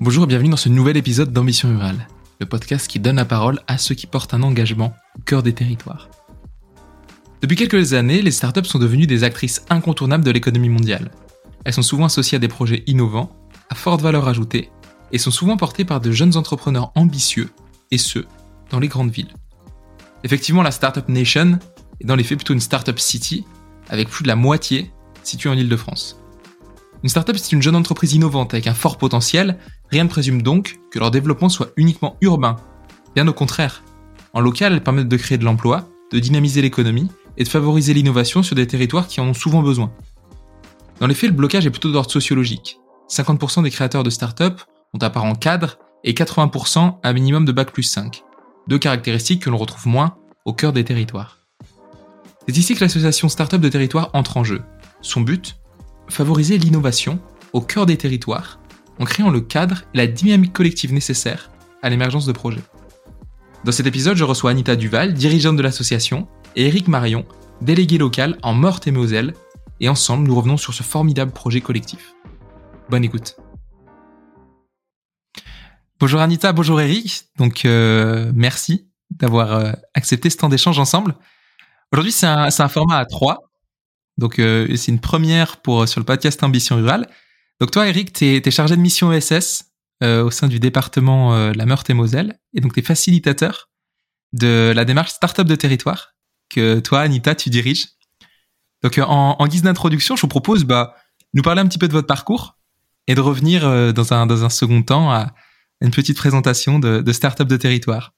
Bonjour et bienvenue dans ce nouvel épisode d'Ambition Rurale, le podcast qui donne la parole à ceux qui portent un engagement au cœur des territoires. Depuis quelques années, les startups sont devenues des actrices incontournables de l'économie mondiale. Elles sont souvent associées à des projets innovants, à forte valeur ajoutée, et sont souvent portées par de jeunes entrepreneurs ambitieux, et ce, dans les grandes villes. Effectivement, la Startup Nation est dans les faits plutôt une Startup City, avec plus de la moitié située en Ile-de-France. Une startup, c'est une jeune entreprise innovante avec un fort potentiel. Rien ne présume donc que leur développement soit uniquement urbain. Bien au contraire. En local, elles permettent de créer de l'emploi, de dynamiser l'économie et de favoriser l'innovation sur des territoires qui en ont souvent besoin. Dans les faits, le blocage est plutôt d'ordre sociologique. 50% des créateurs de startups ont un parent cadre et 80% un minimum de bac plus 5. Deux caractéristiques que l'on retrouve moins au cœur des territoires. C'est ici que l'association Startup de territoire entre en jeu. Son but favoriser l'innovation au cœur des territoires en créant le cadre et la dynamique collective nécessaire à l'émergence de projets. Dans cet épisode, je reçois Anita Duval, dirigeante de l'association, et Eric Marion, délégué local en Meurthe et Moselle, et ensemble nous revenons sur ce formidable projet collectif. Bonne écoute. Bonjour Anita, bonjour Eric. Donc euh, merci d'avoir euh, accepté ce temps d'échange ensemble. Aujourd'hui, c'est un, format à trois. Donc, euh, c'est une première pour sur le podcast Ambition Rurale. Donc, toi, Eric, tu es, chargé de mission ESS euh, au sein du département euh, la Meurthe-et-Moselle. Et donc, tu es facilitateur de la démarche Startup de territoire que toi, Anita, tu diriges. Donc, en, guise d'introduction, je vous propose bah, nous parler un petit peu de votre parcours et de revenir dans, un, dans un second temps à une petite présentation de, de Startup de territoire.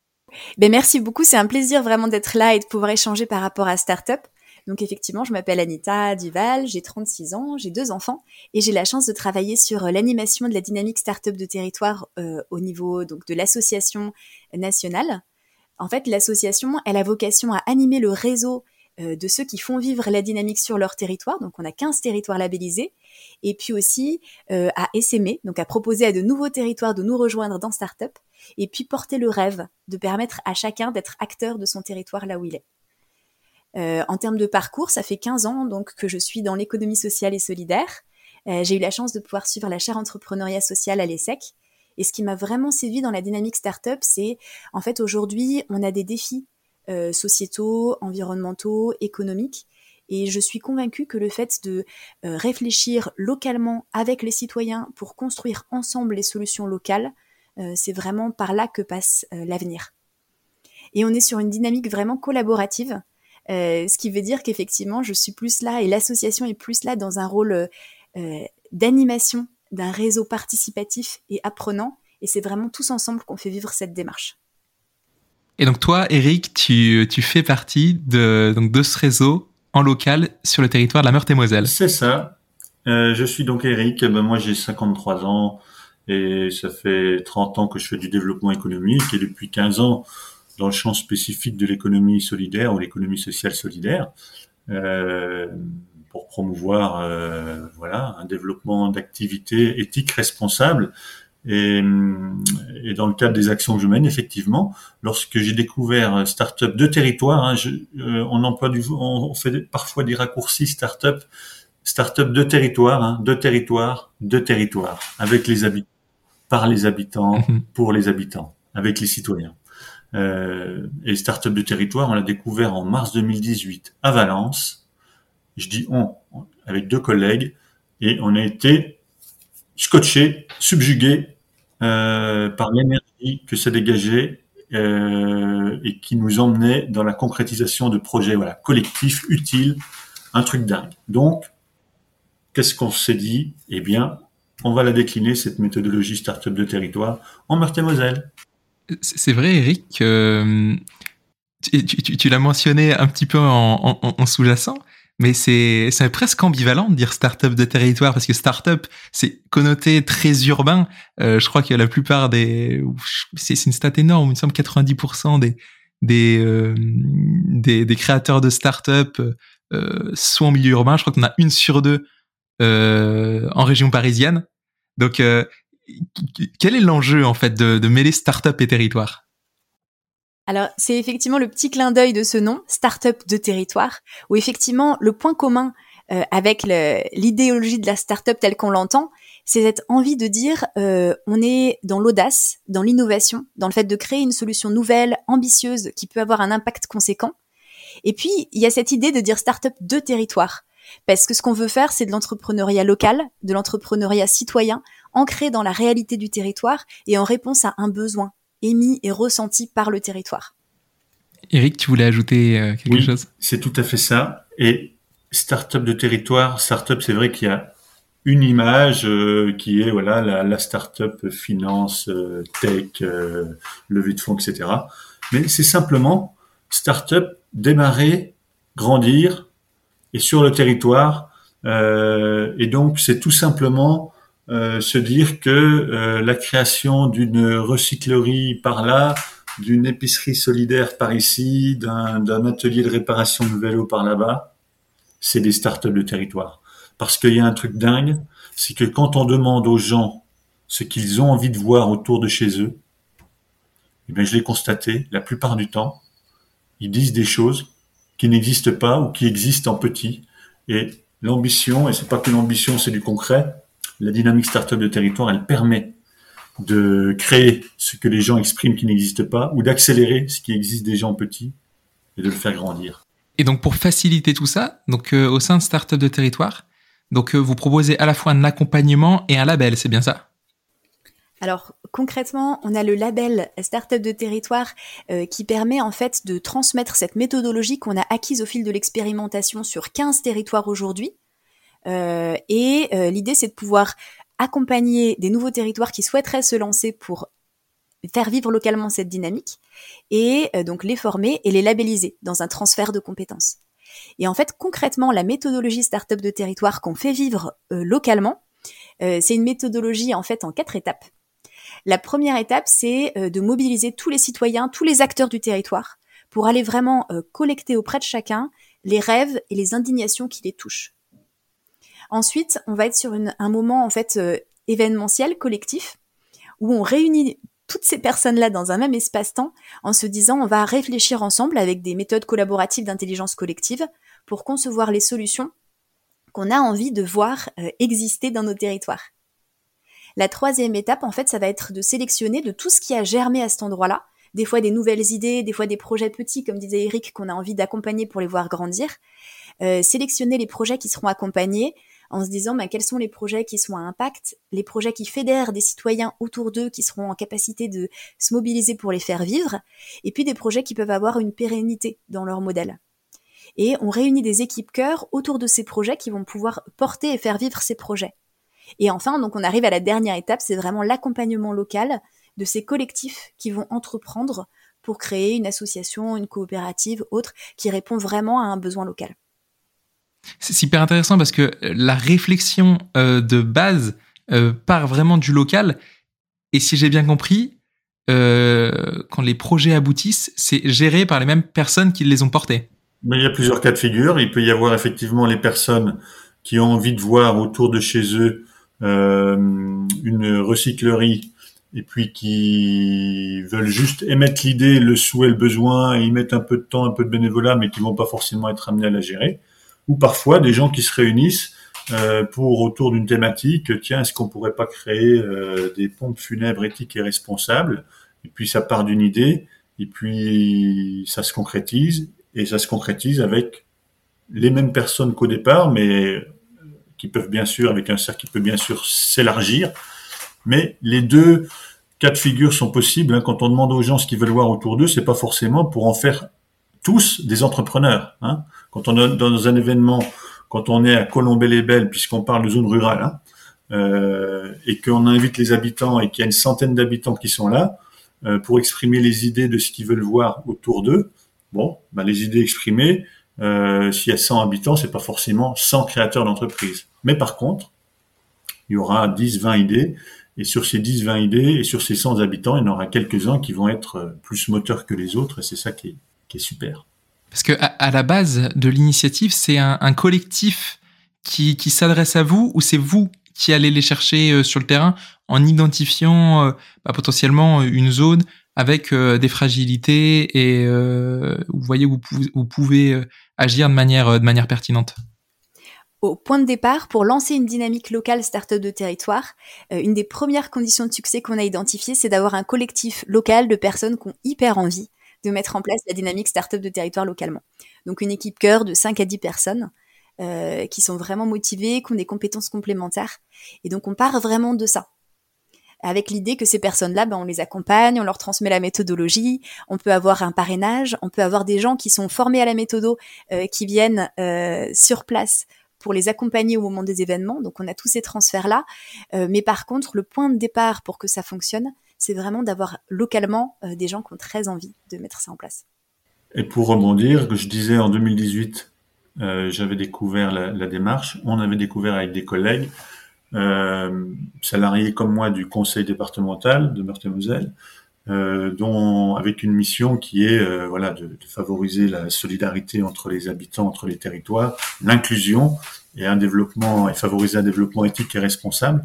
Ben merci beaucoup, c'est un plaisir vraiment d'être là et de pouvoir échanger par rapport à Startup. Donc effectivement, je m'appelle Anita Duval, j'ai 36 ans, j'ai deux enfants et j'ai la chance de travailler sur euh, l'animation de la dynamique startup de territoire euh, au niveau donc de l'association nationale. En fait, l'association, elle a vocation à animer le réseau de ceux qui font vivre la dynamique sur leur territoire. Donc, on a 15 territoires labellisés. Et puis aussi à essaimer, donc à proposer à de nouveaux territoires de nous rejoindre dans Startup. Et puis porter le rêve de permettre à chacun d'être acteur de son territoire là où il est. Euh, en termes de parcours, ça fait 15 ans donc que je suis dans l'économie sociale et solidaire. Euh, j'ai eu la chance de pouvoir suivre la chaire entrepreneuriat social à l'ESSEC. Et ce qui m'a vraiment séduit dans la dynamique startup, c'est en fait aujourd'hui, on a des défis euh, sociétaux, environnementaux, économiques. Et je suis convaincue que le fait de réfléchir localement avec les citoyens pour construire ensemble les solutions locales, c'est vraiment par là que passe l'avenir. Et on est sur une dynamique vraiment collaborative euh, ce qui veut dire qu'effectivement, je suis plus là et l'association est plus là dans un rôle euh, euh, d'animation d'un réseau participatif et apprenant. Et c'est vraiment tous ensemble qu'on fait vivre cette démarche. Et donc toi, Eric, tu, fais partie de, donc de ce réseau en local sur le territoire de la Meurthe-et-Moselle. C'est ça. Euh, je suis donc Eric. Ben, moi, j'ai 53 ans et ça fait 30 ans que je fais du développement économique et depuis 15 ans, dans le champ spécifique de l'économie solidaire ou l'économie sociale solidaire, euh, pour promouvoir euh, voilà un développement d'activités éthiques responsables. Et, et, dans le cadre des actions que je mène, effectivement, lorsque j'ai découvert Startup de territoire, hein, je, euh, on emploie du, on fait parfois des raccourcis Startup, Startup de territoire, hein, de territoire, de territoire, avec les habitants, par les habitants, mhm. pour les habitants, avec les citoyens. Euh, et Startup de territoire, on l'a découvert en mars 2018 à Valence. Je dis on, avec deux collègues, et on a été scotché, subjugué euh, par l'énergie que ça dégageait euh, et qui nous emmenait dans la concrétisation de projets collectifs, utiles, un truc dingue. Donc, qu'est-ce qu'on s'est dit? Eh bien, on va la décliner, cette méthodologie Startup de territoire, en Meurthe-et-Moselle. C'est vrai, Eric, que tu, l'as mentionné un petit peu en, sous-jacent, mais c'est presque ambivalent de dire start-up de territoire parce que start-up c'est connoté très urbain. Euh, je crois que la plupart des c'est une stat énorme, il me semble 90% des des, euh, des, créateurs de start-up euh, sont en milieu urbain. Je crois qu'on a une sur deux euh, en région parisienne. Donc quel est l'enjeu en fait de, de mêler start-up et territoire? Alors, c'est effectivement le petit clin d'œil de ce nom, Startup de territoire, où effectivement, le point commun euh, avec l'idéologie de la startup telle qu'on l'entend, c'est cette envie de dire euh, on est dans l'audace, dans l'innovation, dans le fait de créer une solution nouvelle, ambitieuse, qui peut avoir un impact conséquent. Et puis, il y a cette idée de dire startup de territoire. Parce que ce qu'on veut faire, c'est de l'entrepreneuriat local, de l'entrepreneuriat citoyen, ancré dans la réalité du territoire et en réponse à un besoin émis et ressenti par le territoire. Eric, tu voulais ajouter euh, quelque oui, chose? C'est tout à fait ça. Et start-up de territoire, start-up, c'est vrai qu'il y a une image euh, qui est voilà la, la start-up finance, euh, tech, levée de fonds, etc. Mais c'est simplement start-up démarrer, grandir et sur le territoire. et donc c'est tout simplement euh, se dire que euh, la création d'une recyclerie par là, d'une épicerie solidaire par ici, d'un atelier de réparation de vélo par là-bas, c'est des startups de territoire. Parce qu'il y a un truc dingue, c'est que quand on demande aux gens ce qu'ils ont envie de voir autour de chez eux, eh bien, je l'ai constaté, la plupart du temps, ils disent des choses qui n'existent pas ou qui existent en petit. Et l'ambition, et c'est pas que l'ambition, c'est du concret, la dynamique startup de territoire, elle permet de créer ce que les gens expriment qui n'existe pas ou d'accélérer ce qui existe déjà en petit et de le faire grandir. Et donc pour faciliter tout ça, donc euh, au sein de Startup de territoire, donc euh, vous proposez à la fois un accompagnement et un label, c'est bien ça? Alors concrètement, on a le label Startup de territoire euh, qui permet en fait de transmettre cette méthodologie qu'on a acquise au fil de l'expérimentation sur 15 territoires aujourd'hui euh, et euh, l'idée, c'est de pouvoir accompagner des nouveaux territoires qui souhaiteraient se lancer pour faire vivre localement cette dynamique et euh, donc les former et les labelliser dans un transfert de compétences. Et en fait, concrètement, la méthodologie startup de territoire qu'on fait vivre localement, c'est une méthodologie en fait en quatre étapes. La première étape, c'est de mobiliser tous les citoyens, tous les acteurs du territoire pour aller vraiment collecter auprès de chacun les rêves et les indignations qui les touchent. Ensuite, on va être sur un moment en fait euh, événementiel, collectif, où on réunit toutes ces personnes-là dans un même espace-temps en se disant on va réfléchir ensemble avec des méthodes collaboratives d'intelligence collective pour concevoir les solutions qu'on a envie de voir euh, exister dans nos territoires. La troisième étape, en fait, ça va être de sélectionner de tout ce qui a germé à cet endroit-là, des fois des nouvelles idées, des fois des projets petits, comme disait Eric, qu'on a envie d'accompagner pour les voir grandir. Euh, sélectionner les projets qui seront accompagnés, en se disant bah, quels sont les projets qui sont à impact, les projets qui fédèrent des citoyens autour d'eux qui seront en capacité de se mobiliser pour les faire vivre, et puis des projets qui peuvent avoir une pérennité dans leur modèle. Et on réunit des équipes cœur autour de ces projets qui vont pouvoir porter et faire vivre ces projets. Et enfin, donc on arrive à la dernière étape, c'est vraiment l'accompagnement local de ces collectifs qui vont entreprendre pour créer une association, une coopérative, autre, qui répond vraiment à un besoin local. C'est super intéressant parce que la réflexion euh, de base euh, part vraiment du local. Et si j'ai bien compris, euh, quand les projets aboutissent, c'est géré par les mêmes personnes qui les ont portés. Mais il y a plusieurs cas de figure. Il peut y avoir effectivement les personnes qui ont envie de voir autour de chez eux une recyclerie et puis qui veulent juste émettre l'idée, le souhait, le besoin et y mettre un peu de temps, un peu de bénévolat, mais qui vont pas forcément être amenés à la gérer ou parfois des gens qui se réunissent euh, pour autour d'une thématique. Tiens, est-ce qu'on pourrait pas créer euh, des pompes funèbres éthiques et responsables? Et puis ça part d'une idée, et puis ça se concrétise, et ça se concrétise avec les mêmes personnes qu'au départ, mais qui peuvent bien sûr, avec un cercle qui peut bien sûr s'élargir. Mais les deux cas de figure sont possibles. Hein. Quand on demande aux gens ce qu'ils veulent voir autour d'eux, c'est pas forcément pour en faire tous des entrepreneurs. Hein. Quand on est dans un événement, quand on est à Colombey-les-Belles, puisqu'on parle de zone rurale, hein, euh, et qu'on invite les habitants et qu'il y a une centaine d'habitants qui sont là euh, pour exprimer les idées de ce qu'ils veulent voir autour d'eux. Bon, bah, les idées exprimées, euh, s'il y a 100 habitants, c'est pas forcément 100 créateurs d'entreprise. Mais par contre, il y aura 10, 20 idées, et sur ces 10, 20 idées, et sur ces 100 habitants, il y en aura quelques-uns qui vont être plus moteurs que les autres, et c'est ça qui est, super. Parce que à, la base de l'initiative, c'est un, collectif qui, s'adresse à vous ou c'est vous qui allez les chercher euh, sur le terrain en identifiant euh, bah, potentiellement une zone avec des fragilités et vous voyez où vous pouvez, agir de manière, de manière pertinente. Au point de départ, pour lancer une dynamique locale start-up de territoire, une des premières conditions de succès qu'on a identifiées, c'est d'avoir un collectif local de personnes qui ont hyper envie de mettre en place la dynamique start-up de territoire localement. Donc une équipe cœur de 5 à 10 personnes euh, qui sont vraiment motivées, qui ont des compétences complémentaires. Et donc on part vraiment de ça. Avec l'idée que ces personnes-là, ben, on les accompagne, on leur transmet la méthodologie, on peut avoir un parrainage, on peut avoir des gens qui sont formés à la méthodo, euh, qui viennent euh, sur place pour les accompagner au moment des événements. Donc on a tous ces transferts-là. mais par contre, le point de départ pour que ça fonctionne, c'est vraiment d'avoir localement des gens qui ont très envie de mettre ça en place. Et pour rebondir, je disais en 2018, euh, j'avais découvert la, démarche. On avait découvert avec des collègues, euh, salariés comme moi du conseil départemental de Meurthe-et-Moselle, euh, dont avec une mission qui est euh, voilà de, favoriser la solidarité entre les habitants, entre les territoires, l'inclusion et un développement et favoriser un développement éthique et responsable.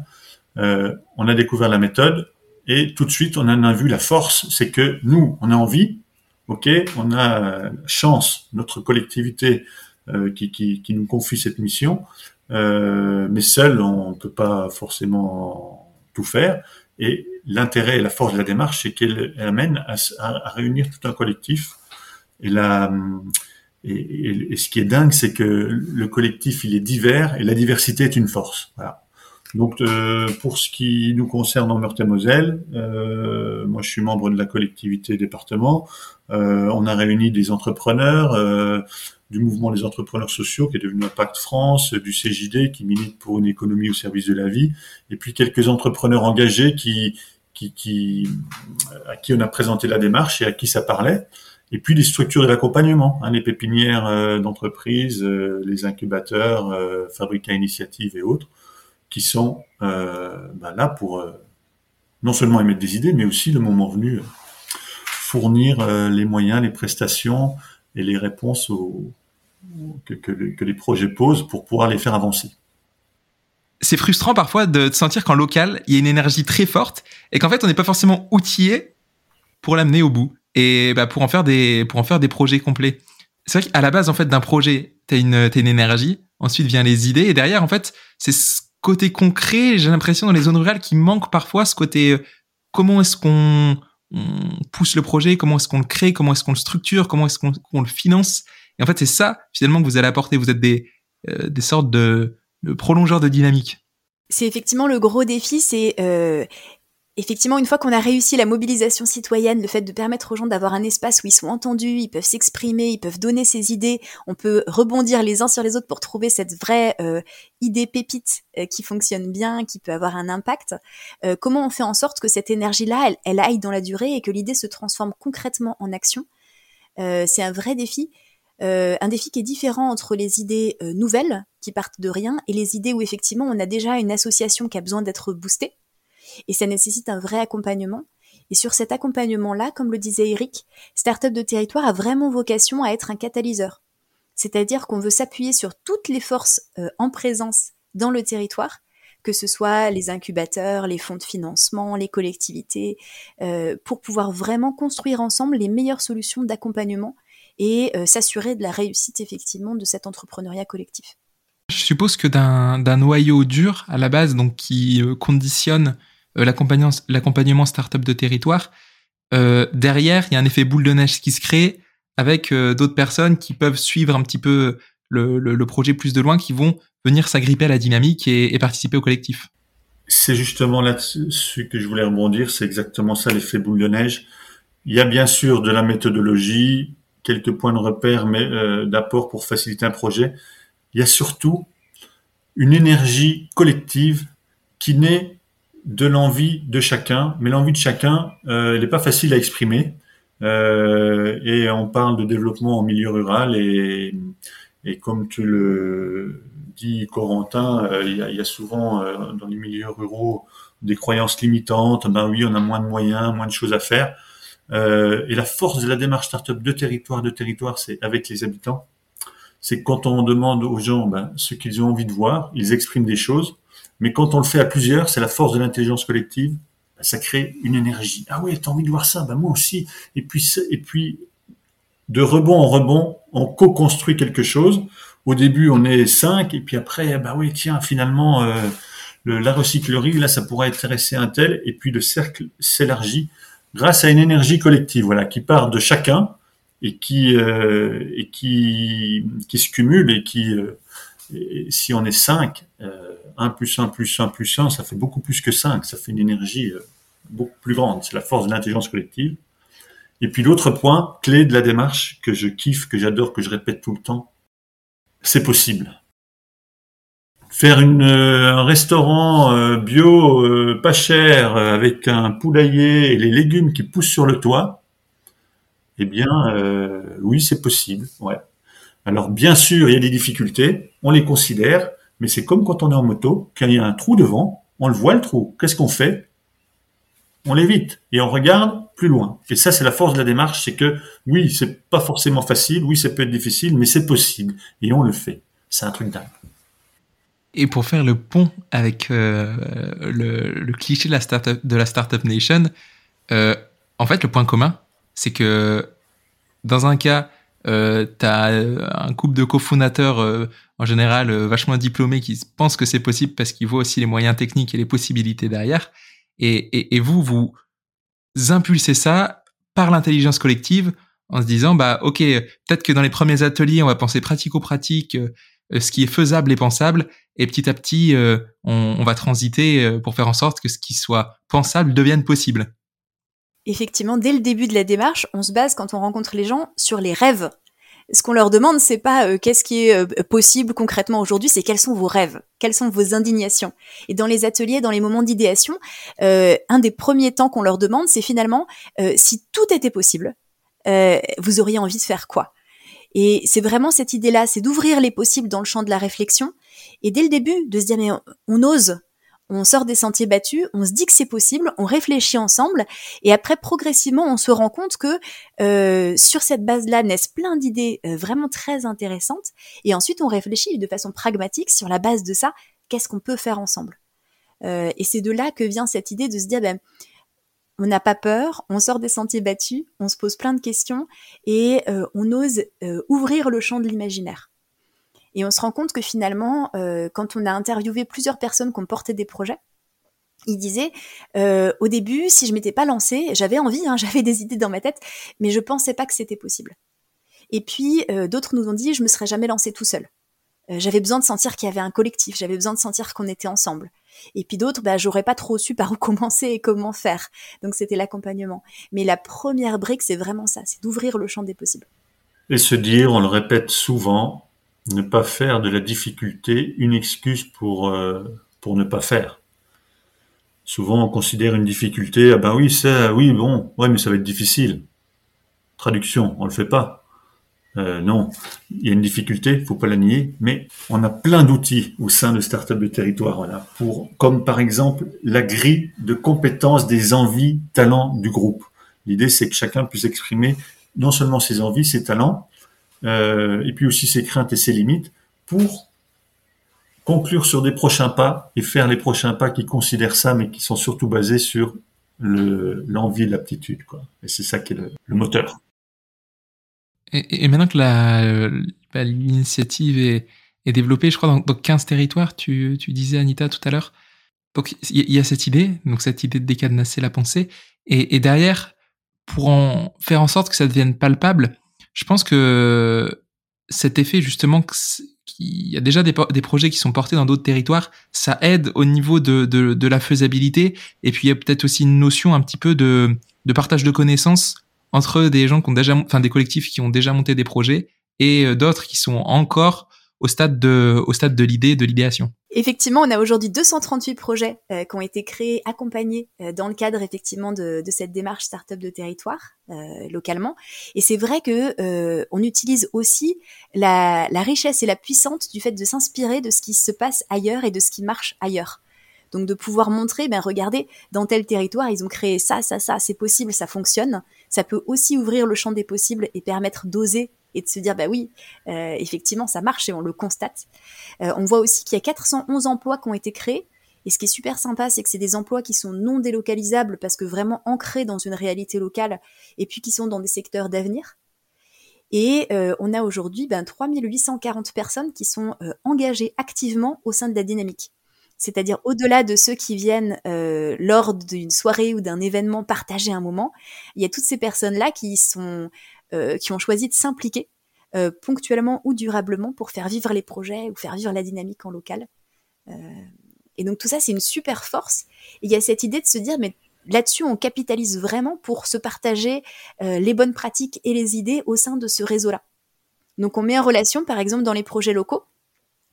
Euh, on a découvert la méthode et tout de suite on en a vu la force, c'est que nous on a envie, ok, on a chance, notre collectivité euh, qui, nous confie cette mission, euh, mais seul on ne peut pas forcément tout faire. Et l'intérêt et la force de la démarche, c'est qu'elle amène à, réunir tout un collectif. Et, et, et, ce qui est dingue, c'est que le collectif, il est divers et la diversité est une force. Voilà. Donc, euh, pour ce qui nous concerne en Meurthe-et-Moselle, euh, moi, je suis membre de la collectivité département. Euh, on a réuni des entrepreneurs euh, du mouvement des entrepreneurs sociaux qui est devenu Impact France, du CJD qui milite pour une économie au service de la vie, et puis quelques entrepreneurs engagés qui, qui, qui à qui on a présenté la démarche et à qui ça parlait. Et puis les structures d'accompagnement, hein, les pépinières euh, d'entreprise, les incubateurs, fabriques à initiative et autres qui sont euh, bah là pour euh, non seulement émettre des idées, mais aussi, le moment venu, fournir euh, les moyens, les prestations et les réponses que, les projets posent pour pouvoir les faire avancer. C'est frustrant parfois de sentir qu'en local, il y a une énergie très forte et qu'en fait, on n'est pas forcément outillé pour l'amener au bout et bah, pour en faire des pour en faire des projets complets. C'est vrai qu'à la base, en fait, d'un projet, t'as une as une énergie. Ensuite viennent les idées et derrière, en fait, c'est côté concret, j'ai l'impression dans les zones rurales qu'il manque parfois ce côté euh, comment est-ce qu'on pousse le projet, comment est-ce qu'on le crée, comment est-ce qu'on le structure, comment est-ce qu'on le finance. Et en fait, c'est ça finalement que vous allez apporter. Vous êtes des, euh, des sortes de, de prolongeurs de dynamique. C'est effectivement le gros défi, c'est euh, effectivement, une fois qu'on a réussi la mobilisation citoyenne, le fait de permettre aux gens d'avoir un espace où ils sont entendus, ils peuvent s'exprimer, ils peuvent donner ses idées, on peut rebondir les uns sur les autres pour trouver cette vraie euh, idée pépite euh, qui fonctionne bien, qui peut avoir un impact. Euh, comment on fait en sorte que cette énergie-là, elle, elle, aille dans la durée et que l'idée se transforme concrètement en action? C'est un vrai défi. un défi qui est différent entre les idées nouvelles qui partent de rien et les idées où effectivement on a déjà une association qui a besoin d'être boostée et ça nécessite un vrai accompagnement. Et sur cet accompagnement-là, comme le disait Eric, Startup de territoire a vraiment vocation à être un catalyseur. C'est-à-dire qu'on veut s'appuyer sur toutes les forces euh, en présence dans le territoire, que ce soit les incubateurs, les fonds de financement, les collectivités, euh, pour pouvoir vraiment construire ensemble les meilleures solutions d'accompagnement et euh, s'assurer de la réussite effectivement de cet entrepreneuriat collectif. Je suppose que d'un noyau dur à la base, donc qui conditionne l'accompagnement startup de territoire, euh, derrière, il y a un effet boule de neige qui se crée avec euh, d'autres personnes qui peuvent suivre un petit peu le, projet plus de loin, qui vont venir s'agripper à la dynamique et, et participer au collectif. C'est justement là-dessus que je voulais rebondir, c'est exactement ça l'effet boule de neige. Il y a bien sûr de la méthodologie, quelques points de repère, mais euh, d'apport pour faciliter un projet. Il y a surtout une énergie collective qui naît de l'envie de chacun, mais l'envie de chacun, euh, elle n'est pas facile à exprimer. Euh, et on parle de développement en milieu rural et, et comme tu le dis, Corentin, euh, il, y a, souvent dans les milieux ruraux des croyances limitantes. Ben oui, on a moins de moyens, moins de choses à faire. Et la force de la démarche startup de territoire, de territoire, c'est avec les habitants. C'est quand on demande aux gens ben, ce qu'ils ont envie de voir, ils expriment des choses. Mais quand on le fait à plusieurs, c'est la force de l'intelligence collective. bah, ça crée une énergie. Ah oui, t'as envie de voir ça Bah moi aussi. Et puis, et puis, de rebond en rebond, on co-construit quelque chose. Au début, on est cinq, et puis après, bah oui, tiens, finalement, euh, la recyclerie, là, ça pourrait intéresser un tel, et puis le cercle s'élargit grâce à une énergie collective, voilà, qui part de chacun et qui euh, et qui qui se cumule et qui euh, si on est 5, euh, 1 plus 1 plus 1 plus 1, ça fait beaucoup plus que 5, ça fait une énergie euh, beaucoup plus grande, c'est la force de l'intelligence collective. Et puis l'autre point clé de la démarche que je kiffe, que j'adore, que je répète tout le temps, c'est possible. Faire euh, un restaurant bio pas cher avec un poulailler et les légumes qui poussent sur le toit, eh bien, euh, oui, c'est possible. Ouais. Alors, bien sûr, il y a des difficultés, on les considère, mais c'est comme quand on est en moto, quand il y a un trou devant, on le voit le trou. Qu'est-ce qu'on fait? On l'évite et on regarde plus loin. Et ça, c'est la force de la démarche, c'est que oui, c'est pas forcément facile, oui, ça peut être difficile, mais c'est possible et on le fait. C'est un truc dingue. Et pour faire le pont avec euh, le, cliché de la startup nation, euh, en fait, le point commun, c'est que dans un cas, euh, tu as un couple de cofondateurs euh, en général euh, vachement diplômés qui pensent que c'est possible parce qu'ils voient aussi les moyens techniques et les possibilités derrière. Et, vous, vous impulsez ça par l'intelligence collective en se disant, bah ok, peut-être que dans les premiers ateliers, on va penser pratico-pratique, euh, ce qui est faisable et pensable, et petit à petit, on, va transiter pour faire en sorte que ce qui soit pensable devienne possible effectivement, dès le début de la démarche, on se base quand on rencontre les gens sur les rêves. Ce qu'on leur demande, c'est pas euh, qu'est-ce qui est euh, possible concrètement aujourd'hui, c'est quels sont vos rêves, quelles sont vos indignations. Et dans les ateliers, dans les moments d'idéation, euh, un des premiers temps qu'on leur demande, c'est finalement si tout était possible, vous auriez envie de faire quoi? Et c'est vraiment cette idée-là, c'est d'ouvrir les possibles dans le champ de la réflexion. Et dès le début, de se dire mais on ose, on sort des sentiers battus, on se dit que c'est possible, on réfléchit ensemble, et après progressivement on se rend compte que euh, sur cette base-là naissent plein d'idées euh, vraiment très intéressantes, et ensuite on réfléchit de façon pragmatique sur la base de ça, qu'est-ce qu'on peut faire ensemble. Euh, et c'est de là que vient cette idée de se dire, ben, on n'a pas peur, on sort des sentiers battus, on se pose plein de questions, et on ose ouvrir le champ de l'imaginaire. Et on se rend compte que finalement, euh, quand on a interviewé plusieurs personnes qui ont porté des projets, ils disaient euh, au début, si je m'étais pas lancée, j'avais envie, hein, j'avais des idées dans ma tête, mais je pensais pas que c'était possible. Et puis euh, d'autres nous ont dit, je me serais jamais lancée tout seul. j'avais besoin de sentir qu'il y avait un collectif, j'avais besoin de sentir qu'on était ensemble. Et puis d'autres, bah, j'aurais pas trop su par où commencer et comment faire. Donc c'était l'accompagnement. Mais la première brique, c'est vraiment ça, c'est d'ouvrir le champ des possibles. Et se dire, on le répète souvent, ne pas faire de la difficulté une excuse pour, euh, pour ne pas faire. Souvent, on considère une difficulté, ah ben oui, ça, oui, bon, ouais, mais ça va être difficile. Traduction, on le fait pas. Euh, non, il y a une difficulté, faut pas la nier, mais on a plein d'outils au sein de Startup de territoire, voilà, pour, comme par exemple la grille de compétences des envies, talents du groupe. L'idée, c'est que chacun puisse exprimer non seulement ses envies, ses talents, euh, et puis aussi ses craintes et ses limites, pour conclure sur des prochains pas et faire les prochains pas qui considèrent ça, mais qui sont surtout basés sur l'envie et l'aptitude. Et c'est ça qui est le, moteur. Et, maintenant que l'initiative est, est, développée, je crois, dans, dans 15 territoires, tu, tu, disais, Anita, tout à l'heure, donc il y, a cette idée, donc cette idée de décadenasser la pensée, et, et derrière, pour en faire en sorte que ça devienne palpable, je pense que cet effet justement qu'il y a déjà des, projets qui sont portés dans d'autres territoires, ça aide au niveau de, la faisabilité. Et puis il y a peut-être aussi une notion un petit peu de, de partage de connaissances entre des gens qui ont déjà, enfin des collectifs qui ont déjà monté des projets et euh, d'autres qui sont encore au stade de, l'idée, de l'idéation. Effectivement, on a aujourd'hui 238 projets euh, qui ont été créés, accompagnés euh, dans le cadre effectivement de, de cette démarche startup de territoire euh, localement. Et c'est vrai que on utilise aussi la, la, richesse et la puissance du fait de s'inspirer de ce qui se passe ailleurs et de ce qui marche ailleurs. Donc de pouvoir montrer, ben regardez, dans tel territoire, ils ont créé ça, ça, ça, c'est possible, ça fonctionne. Ça peut aussi ouvrir le champ des possibles et permettre d'oser et de se dire bah oui, euh, effectivement ça marche et on le constate. Euh, on voit aussi qu'il y a 411 emplois qui ont été créés Et ce qui est super sympa, c'est que c'est des emplois qui sont non délocalisables parce que vraiment ancrés dans une réalité locale et puis qui sont dans des secteurs d'avenir. Et euh, on a aujourd'hui ben, 3840 personnes qui sont engagées activement au sein de la dynamique. C'est-à-dire au-delà de ceux qui viennent lors d'une soirée ou d'un événement partager un moment, il y a toutes ces personnes-là qui sont qui ont choisi de s'impliquer ponctuellement ou durablement pour faire vivre les projets ou faire vivre la dynamique en local. et donc tout ça, c'est une super force. Il y a cette idée de se dire, mais là-dessus, on capitalise vraiment pour se partager euh, les bonnes pratiques et les idées au sein de ce réseau-là. Donc on met en relation, par exemple, dans les projets locaux,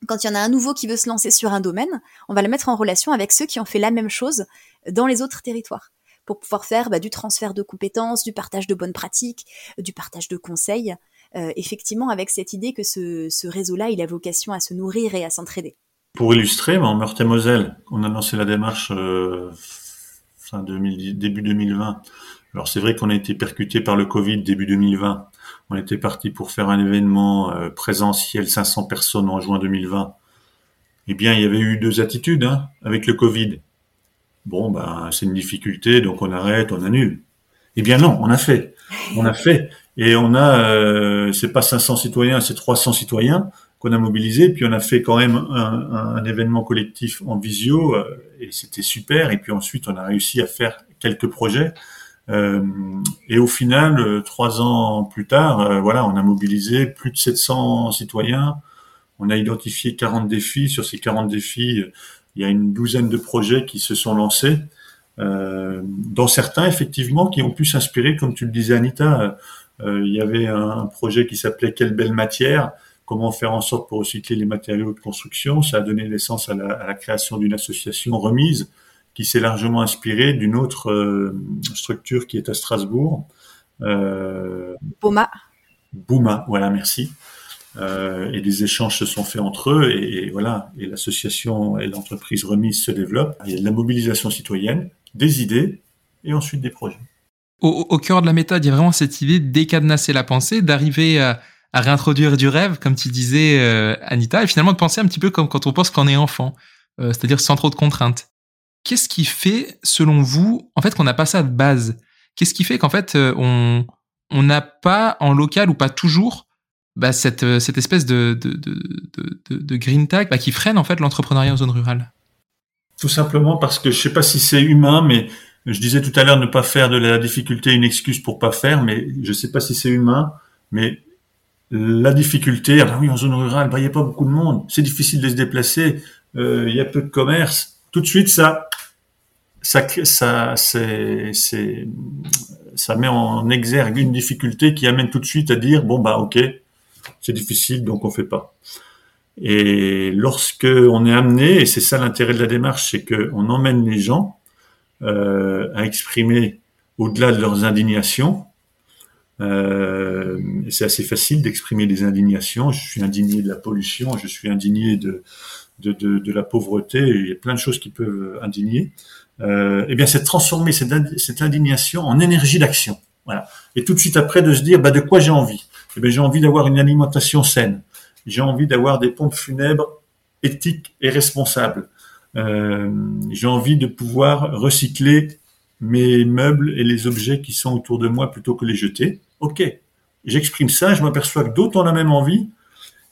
quand il y en a un nouveau qui veut se lancer sur un domaine, on va le mettre en relation avec ceux qui ont fait la même chose dans les autres territoires pour pouvoir faire bah, du transfert de compétences, du partage de bonnes pratiques, du partage de conseils, euh, effectivement avec cette idée que ce, réseau-là, il a vocation à se nourrir et à s'entraider. Pour illustrer, en Meurthe-et-Moselle, on a lancé la démarche euh, fin début 2020. Alors c'est vrai qu'on a été percuté par le Covid début 2020. On était parti pour faire un événement euh, présentiel 500 personnes en juin 2020. Eh bien, il y avait eu deux attitudes hein, avec le Covid. Bon, ben c'est une difficulté, donc on arrête, on annule. Eh bien non, on a fait, on a fait, et on a, euh, c'est pas 500 citoyens, c'est 300 citoyens qu'on a mobilisé. Puis on a fait quand même un, événement collectif en visio euh, et c'était super. Et puis ensuite on a réussi à faire quelques projets. Euh, et au final, euh, trois ans plus tard, voilà, on a mobilisé plus de 700 citoyens. On a identifié 40 défis. Sur ces 40 défis, il y a une douzaine de projets qui se sont lancés. Euh, dont certains effectivement qui ont pu s'inspirer, comme tu le disais Anita, il y avait un projet qui s'appelait Quelle belle matière, comment faire en sorte pour recycler les matériaux de construction. Ça a donné naissance à la, création d'une association remise qui s'est largement inspirée d'une autre euh, structure qui est à Strasbourg. Euh, Bouma. Bouma, voilà, merci. Euh, et des échanges se sont faits entre eux et, voilà, et l'association et l'entreprise remise se développent. Il y a de la mobilisation citoyenne, des idées et ensuite des projets. Au, cœur de la méthode, il y a vraiment cette idée de décadenasser la pensée, d'arriver à réintroduire du rêve, comme tu disais, euh, Anita, et finalement de penser un petit peu comme quand on pense qu'on est enfant, euh, c'est-à-dire sans trop de contraintes. Qu'est-ce qui fait, selon vous, en fait, qu'on n'a pas ça de base? Qu'est-ce qui fait qu'en fait, on n'a pas en local ou pas toujours bah, cette, cette espèce de, de, de, de, de green tag bah, qui freine en fait l'entrepreneuriat en zone rurale Tout simplement parce que je sais pas si c'est humain, mais je disais tout à l'heure ne pas faire de la difficulté une excuse pour pas faire, mais je sais pas si c'est humain, mais la difficulté, ah bah oui, en zone rurale, bah, il n'y a pas beaucoup de monde, c'est difficile de se déplacer, euh, il y a peu de commerce. Tout de suite, ça, ça, ça, c'est, c'est, ça met en exergue une difficulté qui amène tout de suite à dire bon bah ok, c'est difficile, donc on fait pas. Et lorsque on est amené, et c'est ça l'intérêt de la démarche, c'est qu'on emmène les gens euh, à exprimer au-delà de leurs indignations, euh, c'est assez facile d'exprimer des indignations. Je suis indigné de la pollution, je suis indigné de, la pauvreté. Il y a plein de choses qui peuvent indigner. Euh, eh bien, c'est de transformer cette, cette indignation en énergie d'action. Voilà. Et tout de suite après, de se dire, bah, de quoi j'ai envie? Eh bien, j'ai envie d'avoir une alimentation saine. J'ai envie d'avoir des pompes funèbres éthiques et responsables. Euh, j'ai envie de pouvoir recycler mes meubles et les objets qui sont autour de moi plutôt que les jeter. Ok, j'exprime ça, je m'aperçois que d'autres ont la même envie,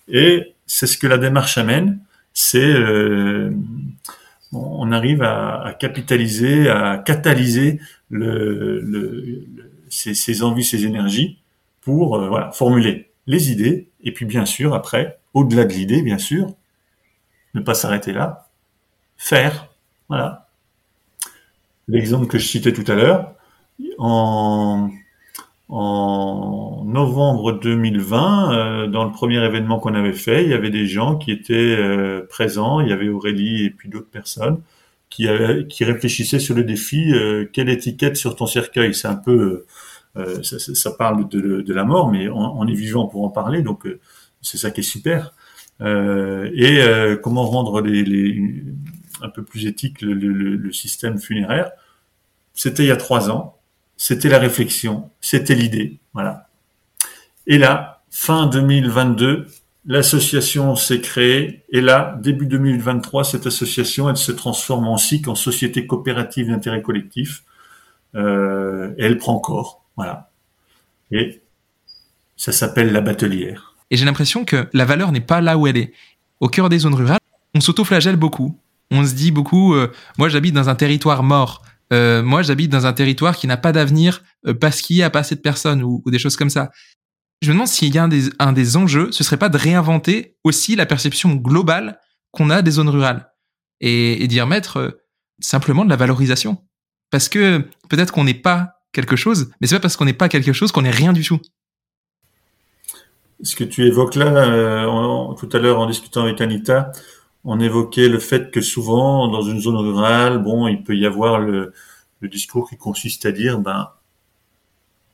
et c'est ce que la démarche amène. C'est euh, on arrive à, capitaliser, à catalyser ces, envies, ces énergies pour euh, formuler les idées, et puis bien sûr après, au-delà de l'idée, bien sûr, ne pas s'arrêter là, faire, voilà. L'exemple que je citais tout à l'heure, en novembre 2020, euh, dans le premier événement qu'on avait fait, il y avait des gens qui étaient euh, présents, il y avait Aurélie et puis d'autres personnes qui, qui réfléchissaient sur le défi quelle étiquette sur ton cercueil? C'est un peu, ça, ça, parle de, la mort, mais on, est vivant pour en parler, donc c'est ça qui est super. et comment rendre les, un peu plus éthique le, système funéraire? C'était il y a trois ans c'était la réflexion, c'était l'idée, voilà. Et là, fin 2022, l'association s'est créée et là, début 2023, cette association, elle se transforme en SIC, en Société coopérative d'intérêt collectif. Euh, elle prend corps, voilà. Et ça s'appelle la batelière. Et j'ai l'impression que la valeur n'est pas là où elle est. Au cœur des zones rurales, on s'auto-flagelle beaucoup. On se dit beaucoup, euh, moi j'habite dans un territoire mort. Euh, moi j'habite dans un territoire qui n'a pas d'avenir euh, parce qu'il n'y a pas assez de personnes ou, des choses comme ça. Je me demande s'il y a un des, un des enjeux, ce serait pas de réinventer aussi la perception globale qu'on a des zones rurales et, et d'y remettre simplement de la valorisation. Parce que peut-être qu'on n'est pas quelque chose, mais c'est pas parce qu'on n'est pas quelque chose qu'on n'est rien du tout. Ce que tu évoques là, euh, tout à l'heure en discutant avec Anita, on évoquait le fait que souvent dans une zone rurale, bon, il peut y avoir le, discours qui consiste à dire, ben,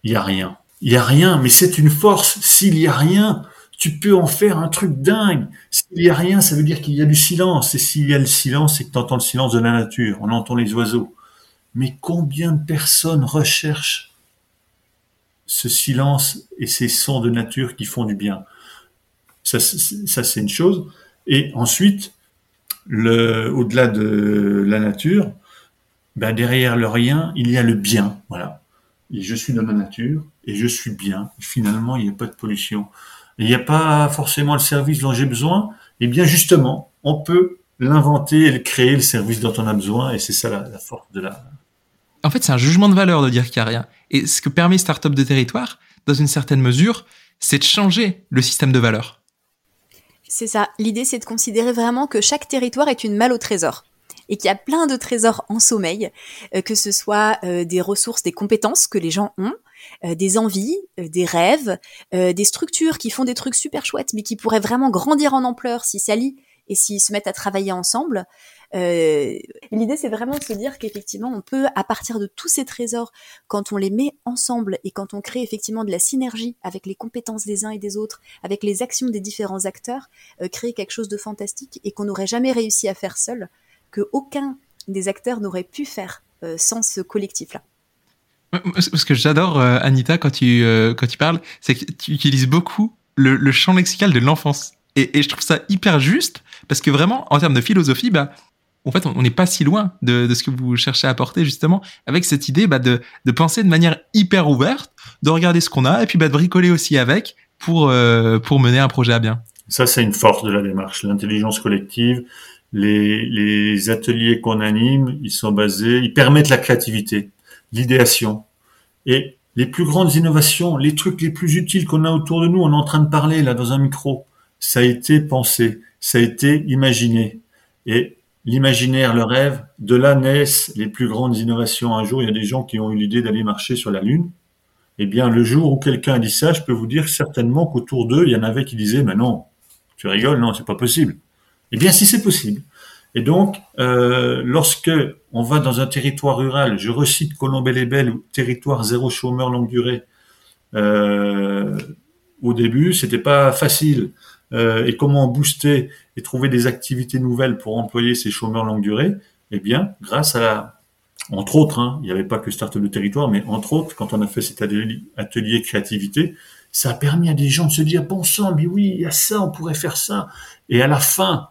il y a rien. Il y a rien, mais c'est une force. S'il y a rien, tu peux en faire un truc dingue. S'il y a rien, ça veut dire qu'il y a du silence. Et s'il y a le silence, c'est que tu entends le silence de la nature. On entend les oiseaux. Mais combien de personnes recherchent ce silence et ces sons de nature qui font du bien? Ça, c'est une chose. Et ensuite, au-delà de la nature, ben derrière le rien, il y a le bien. Voilà. Je suis dans la nature et je suis bien. finalement, il n'y a pas de pollution. il n'y a pas forcément le service dont j'ai besoin. Et bien justement, on peut l'inventer et le créer, le service dont on a besoin. Et c'est ça la force de la, en fait, c'est un jugement de valeur de dire qu'il n'y a rien. Et ce que permet Startup de territoire, dans une certaine mesure, c'est de changer le système de valeur. C'est ça. L'idée, c'est de considérer vraiment que chaque territoire est une malle au trésor et qu'il y a plein de trésors en sommeil, euh, que ce soit euh, des ressources, des compétences que les gens ont, euh, des envies, des rêves, des structures qui font des trucs super chouettes, mais qui pourraient vraiment grandir en ampleur s'ils s'allient et s'ils se mettent à travailler ensemble. Euh, L'idée, c'est vraiment de se dire qu'effectivement, on peut, à partir de tous ces trésors, quand on les met ensemble et quand on crée effectivement de la synergie avec les compétences des uns et des autres, avec les actions des différents acteurs, euh, créer quelque chose de fantastique et qu'on n'aurait jamais réussi à faire seul, que aucun des acteurs n'aurait pu faire euh, sans ce collectif-là. Ce que j'adore, euh, Anita, quand tu, quand tu parles, c'est que tu utilises beaucoup le, le champ lexical de l'enfance. Et, et, je trouve ça hyper juste parce que vraiment, en termes de philosophie, bah, en fait, on n'est pas si loin de, ce que vous cherchez à apporter justement avec cette idée bah, de, penser de manière hyper ouverte, de regarder ce qu'on a et puis bah, de bricoler aussi avec pour, euh, pour mener un projet à bien. Ça, c'est une force de la démarche, l'intelligence collective. Les, les ateliers qu'on anime, ils sont basés, ils permettent la créativité, l'idéation. Et les plus grandes innovations, les trucs les plus utiles qu'on a autour de nous, on est en train de parler là dans un micro, ça a été pensé, ça a été imaginé. Et l'imaginaire, le rêve, de là naissent les plus grandes innovations. Un jour, il y a des gens qui ont eu l'idée d'aller marcher sur la Lune. Eh bien, le jour où quelqu'un a dit ça, je peux vous dire certainement qu'autour d'eux, il y en avait qui disaient, mais non, tu rigoles, non, c'est pas possible. Eh bien, si c'est possible. Et donc, euh, lorsque on va dans un territoire rural, je recite Colombey-les-Belles, territoire zéro chômeur longue durée. Euh, au début, c'était pas facile. Euh, et comment booster et trouver des activités nouvelles pour employer ces chômeurs longue durée, eh bien, grâce à la, entre autres, hein, il n'y avait pas que Start-up de territoire, mais entre autres, quand on a fait cet atelier, créativité, ça a permis à des gens de se dire, bon sang, mais oui, il y a ça, on pourrait faire ça. Et à la fin,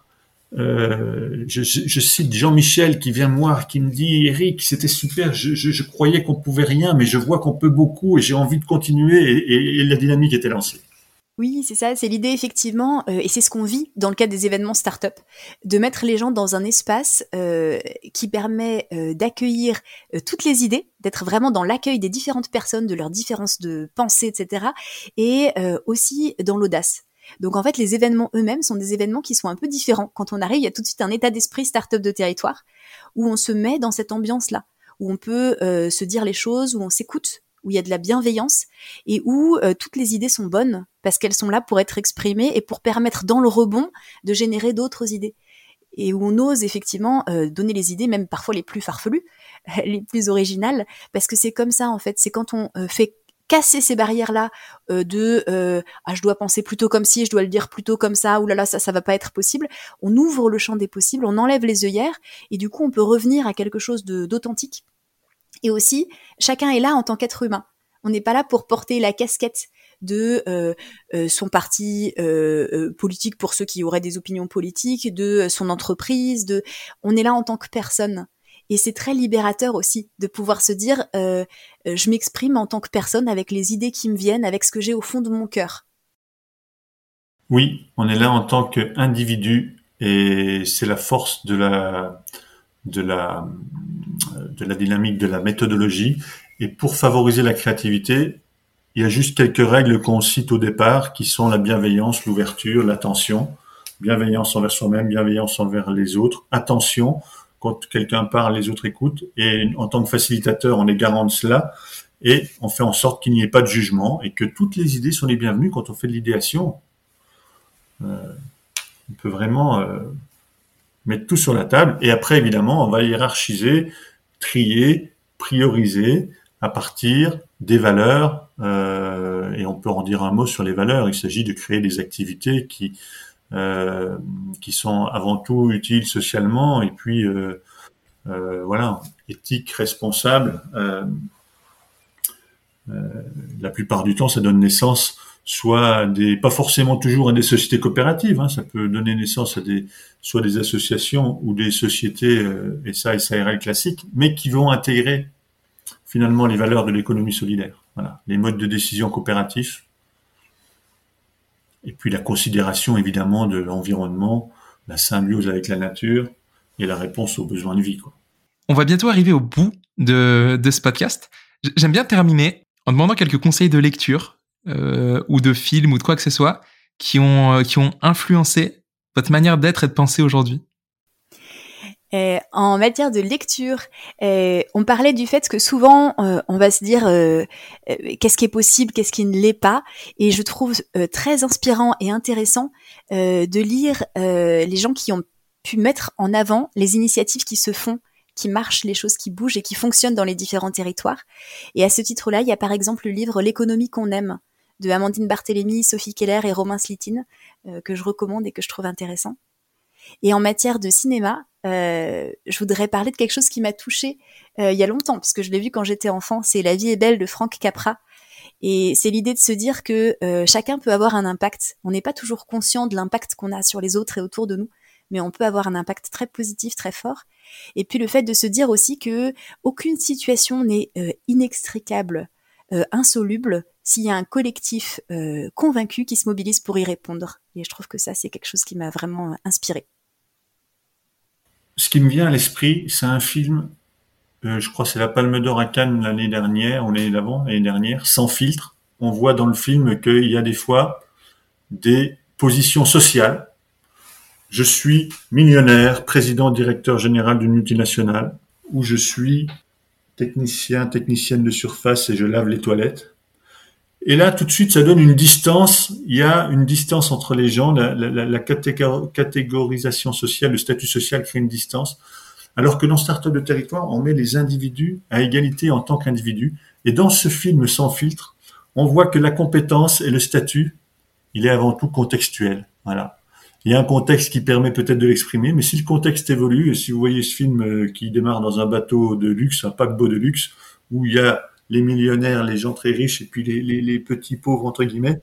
euh, je, cite Jean-Michel qui vient me voir, qui me dit, Eric, c'était super, je, je, croyais qu'on pouvait rien, mais je vois qu'on peut beaucoup et j'ai envie de continuer et la dynamique était lancée. Oui, c'est ça, c'est l'idée effectivement, euh, et c'est ce qu'on vit dans le cadre des événements start-up, de mettre les gens dans un espace euh, qui permet euh, d'accueillir toutes les idées, d'être vraiment dans l'accueil des différentes personnes, de leurs différences de pensée, etc., et aussi dans l'audace. Donc en fait, les événements eux-mêmes sont des événements qui sont un peu différents. Quand on arrive, il y a tout de suite un état d'esprit start-up de territoire, où on se met dans cette ambiance-là, où on peut se dire les choses, où on s'écoute, où il y a de la bienveillance et où euh, toutes les idées sont bonnes parce qu'elles sont là pour être exprimées et pour permettre dans le rebond de générer d'autres idées. Et où on ose effectivement euh, donner les idées, même parfois les plus farfelues, les plus originales, parce que c'est comme ça en fait, c'est quand on euh, fait casser ces barrières là de ah je dois penser plutôt comme si je dois le dire plutôt comme ça ou là là ça ça va pas être possible on ouvre le champ des possibles on enlève les œillères et du coup on peut revenir à quelque chose d'authentique et aussi, chacun est là en tant qu'être humain. On n'est pas là pour porter la casquette de son parti politique pour ceux qui auraient des opinions politiques, de son entreprise, de on est là en tant que personne. Et c'est très libérateur aussi de pouvoir se dire, je m'exprime en tant que personne avec les idées qui me viennent, avec ce que j'ai au fond de mon cœur. Oui, on est là en tant qu'individu et c'est la force de la, de la, de la dynamique, de la méthodologie. Et pour favoriser la créativité, il y a juste quelques règles qu'on cite au départ qui sont la bienveillance, l'ouverture, l'attention. Bienveillance envers soi-même, bienveillance envers les autres. Attention, quand quelqu'un parle, les autres écoutent. Et en tant que facilitateur, on est garant de cela. Et on fait en sorte qu'il n'y ait pas de jugement et que toutes les idées sont les bienvenues quand on fait de l'idéation. Euh, on peut vraiment euh, mettre tout sur la table. Et après, évidemment, on va hiérarchiser, trier, prioriser à partir des valeurs. Euh, et on peut en dire un mot sur les valeurs. Il s'agit de créer des activités qui qui sont avant tout utiles socialement et puis voilà éthiques, responsables. la plupart du temps, ça donne naissance soit des, pas forcément toujours à des sociétés coopératives, hein, ça peut donner naissance à des, soit des associations ou des sociétés euh, SA SARL classiques, mais qui vont intégrer finalement les valeurs de l'économie solidaire. Voilà, les modes de décision coopératifs, et puis la considération évidemment de l'environnement, la symbiose avec la nature et la réponse aux besoins de vie. Quoi. On va bientôt arriver au bout de, de ce podcast. J'aime bien terminer en demandant quelques conseils de lecture euh, ou de films ou de quoi que ce soit qui ont, euh, qui ont influencé votre manière d'être et de penser aujourd'hui euh, en matière de lecture, on parlait du fait que souvent on va se dire qu'est-ce qui est possible, qu'est-ce qui ne l'est pas, et je trouve très inspirant et intéressant de lire les gens qui ont pu mettre en avant les initiatives qui se font qui marchent, les choses qui bougent et qui fonctionnent dans les différents territoires. Et à ce titre-là, il y a par exemple le livre L'économie qu'on aime de Amandine Barthélémy, Sophie Keller et Romain Slitine, euh, que je recommande et que je trouve intéressant. Et en matière de cinéma, euh, je voudrais parler de quelque chose qui m'a touchée euh, il y a longtemps, puisque je l'ai vu quand j'étais enfant. C'est La vie est belle de Franck Capra. Et c'est l'idée de se dire que chacun peut avoir un impact. On n'est pas toujours conscient de l'impact qu'on a sur les autres et autour de nous, mais on peut avoir un impact très positif, très fort. Et puis le fait de se dire aussi que aucune situation n'est inextricable, insoluble, s'il y a un collectif euh, convaincu qui se mobilise pour y répondre. Et je trouve que ça, c'est quelque chose qui m'a vraiment euh, inspiré. Ce qui me vient à l'esprit, c'est un film, euh, je crois c'est la Palme d'Or à Cannes l'année dernière, ou l'année d'avant, l'année dernière, sans filtre. On voit dans le film qu'il y a des fois des positions sociales. Je suis millionnaire, président, directeur général d'une multinationale, ou je suis technicien, technicienne de surface et je lave les toilettes et là, tout de suite, ça donne une distance. Il y a une distance entre les gens. La, catégorisation sociale, le statut social crée une distance. Alors que dans Startup de territoire, on met les individus à égalité en tant qu'individus. Et dans ce film sans filtre, on voit que la compétence et le statut, il est avant tout contextuel. Voilà. Il y a un contexte qui permet peut-être de l'exprimer, mais si le contexte évolue, et si vous voyez ce film euh, qui démarre dans un bateau de luxe, un paquebot de luxe, où il y a les millionnaires, les gens très riches et puis les, petits pauvres entre guillemets,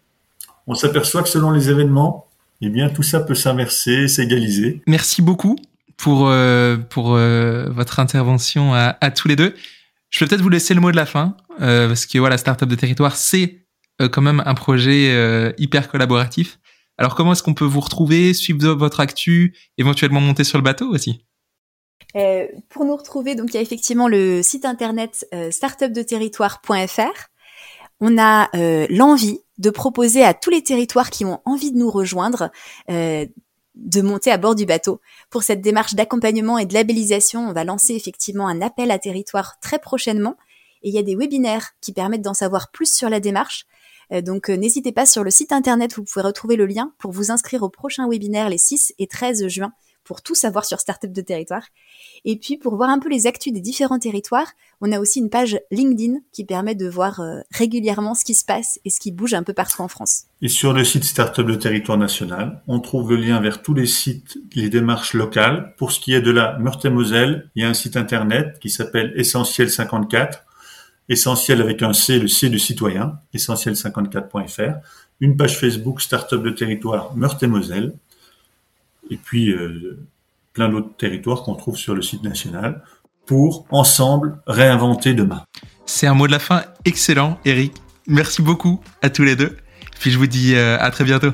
on s'aperçoit que selon les événements, eh bien tout ça peut s'inverser, s'égaliser. Merci beaucoup pour euh, pour euh, votre intervention à, tous les deux. Je vais peut-être vous laisser le mot de la fin euh, parce que voilà, Startup de territoire, c'est quand même un projet hyper collaboratif. Alors comment est-ce qu'on peut vous retrouver, suivre votre actu, éventuellement monter sur le bateau aussi? Euh, pour nous retrouver, donc il y a effectivement le site internet euh, startupdeterritoire.fr. On a euh, l'envie de proposer à tous les territoires qui ont envie de nous rejoindre euh, de monter à bord du bateau. Pour cette démarche d'accompagnement et de labellisation, on va lancer effectivement un appel à territoire très prochainement. Et il y a des webinaires qui permettent d'en savoir plus sur la démarche. donc n'hésitez pas sur le site internet, vous pouvez retrouver le lien pour vous inscrire au prochain webinaire les 6 et 13 juin pour tout savoir sur Startup de territoire. Et puis pour voir un peu les actus des différents territoires, on a aussi une page LinkedIn qui permet de voir euh, régulièrement ce qui se passe et ce qui bouge un peu partout en France. Et sur le site Startup de territoire national, on trouve le lien vers tous les sites, les démarches locales. Pour ce qui est de la Meurthe-et-Moselle, il y a un site internet qui s'appelle Essentiel 54 essentiel avec un C, le C du citoyen, essentiel54.fr, une page Facebook Startup de territoire Meurthe-et-Moselle, et puis euh, plein d'autres territoires qu'on trouve sur le site national pour ensemble réinventer demain. C'est un mot de la fin excellent, Eric. Merci beaucoup à tous les deux. Puis je vous dis euh, à très bientôt.